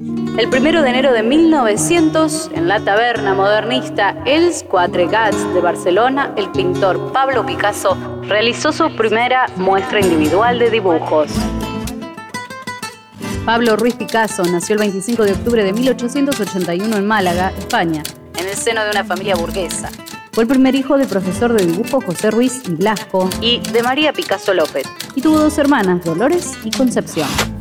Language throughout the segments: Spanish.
El primero de enero de 1900, en la taberna modernista Els Quatre Gats de Barcelona, el pintor Pablo Picasso realizó su primera muestra individual de dibujos. Pablo Ruiz Picasso nació el 25 de octubre de 1881 en Málaga, España, en el seno de una familia burguesa. Fue el primer hijo del profesor de dibujo José Ruiz y Blasco y de María Picasso López, y tuvo dos hermanas, Dolores y Concepción.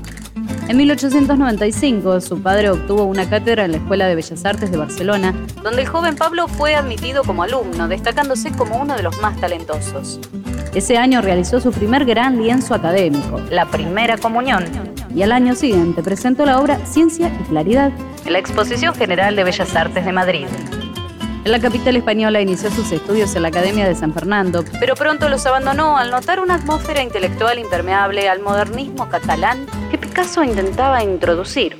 En 1895, su padre obtuvo una cátedra en la Escuela de Bellas Artes de Barcelona, donde el joven Pablo fue admitido como alumno, destacándose como uno de los más talentosos. Ese año realizó su primer gran lienzo académico, la Primera Comunión, y al año siguiente presentó la obra Ciencia y Claridad en la Exposición General de Bellas Artes de Madrid. En la capital española inició sus estudios en la Academia de San Fernando, pero pronto los abandonó al notar una atmósfera intelectual impermeable al modernismo catalán Picasso intentaba introducir.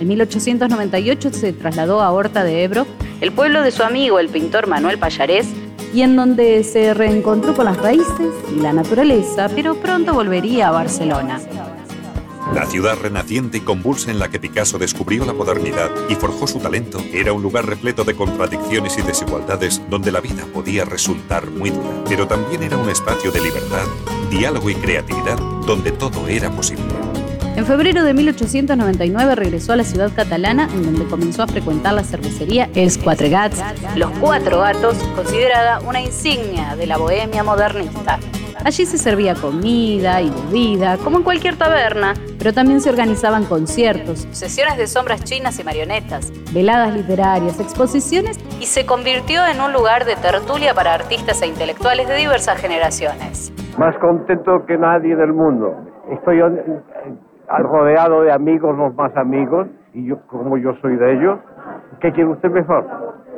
En 1898 se trasladó a Horta de Ebro, el pueblo de su amigo el pintor Manuel Payarés, y en donde se reencontró con las raíces y la naturaleza, pero pronto volvería a Barcelona. La ciudad renaciente y convulsa en la que Picasso descubrió la modernidad y forjó su talento era un lugar repleto de contradicciones y desigualdades donde la vida podía resultar muy dura, pero también era un espacio de libertad, diálogo y creatividad donde todo era posible. En febrero de 1899 regresó a la ciudad catalana, en donde comenzó a frecuentar la cervecería Els Quatre Gats, Los Cuatro Gatos, considerada una insignia de la bohemia modernista. Allí se servía comida y bebida, como en cualquier taberna, pero también se organizaban conciertos, sesiones de sombras chinas y marionetas, veladas literarias, exposiciones y se convirtió en un lugar de tertulia para artistas e intelectuales de diversas generaciones. Más contento que nadie del mundo. Estoy rodeado de amigos, los más amigos, y yo como yo soy de ellos, ¿qué quiere usted mejor?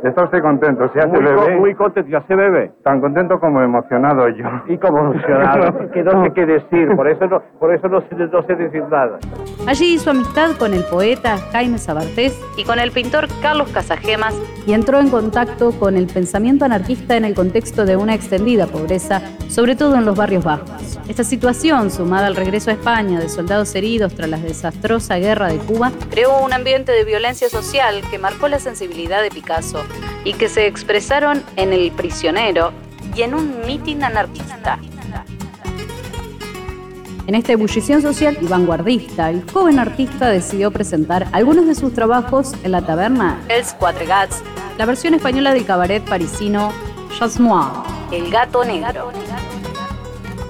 Está usted contento, se hace muy, bebé. Muy contento, ya se bebe. Tan contento como emocionado yo. Y como emocionado, que no sé qué decir, por eso no, por eso no sé, no sé decir nada. Allí hizo amistad con el poeta Jaime Sabartés y con el pintor Carlos Casagemas y entró en contacto con el pensamiento anarquista en el contexto de una extendida pobreza, sobre todo en los barrios bajos. Esta situación, sumada al regreso a España de soldados heridos tras la desastrosa guerra de Cuba, creó un ambiente de violencia social que marcó la sensibilidad de Picasso y que se expresaron en El prisionero y en un mitin anarquista. En esta ebullición social y vanguardista, el joven artista decidió presentar algunos de sus trabajos en la taberna Els Quatre Gats, la versión española del cabaret parisino Chasmois, El Gato Negro.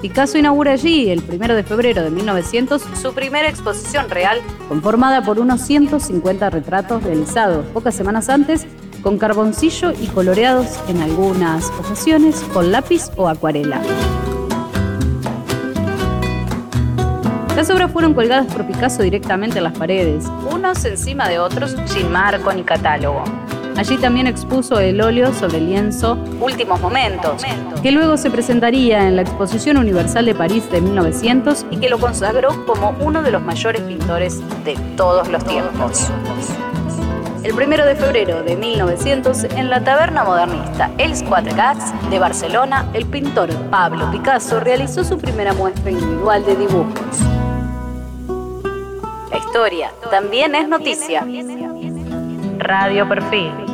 Picasso inaugura allí, el 1 de febrero de 1900, su primera exposición real, conformada por unos 150 retratos realizados pocas semanas antes con carboncillo y coloreados en algunas ocasiones con lápiz o acuarela. Las obras fueron colgadas por Picasso directamente en las paredes, unos encima de otros, sin marco ni catálogo. Allí también expuso el óleo sobre lienzo Últimos Momentos, que luego se presentaría en la Exposición Universal de París de 1900 y que lo consagró como uno de los mayores pintores de todos los tiempos. El 1 de febrero de 1900, en la taberna modernista Els Quatre de Barcelona, el pintor Pablo Picasso realizó su primera muestra individual de dibujos. La historia también es noticia. Radio Perfil.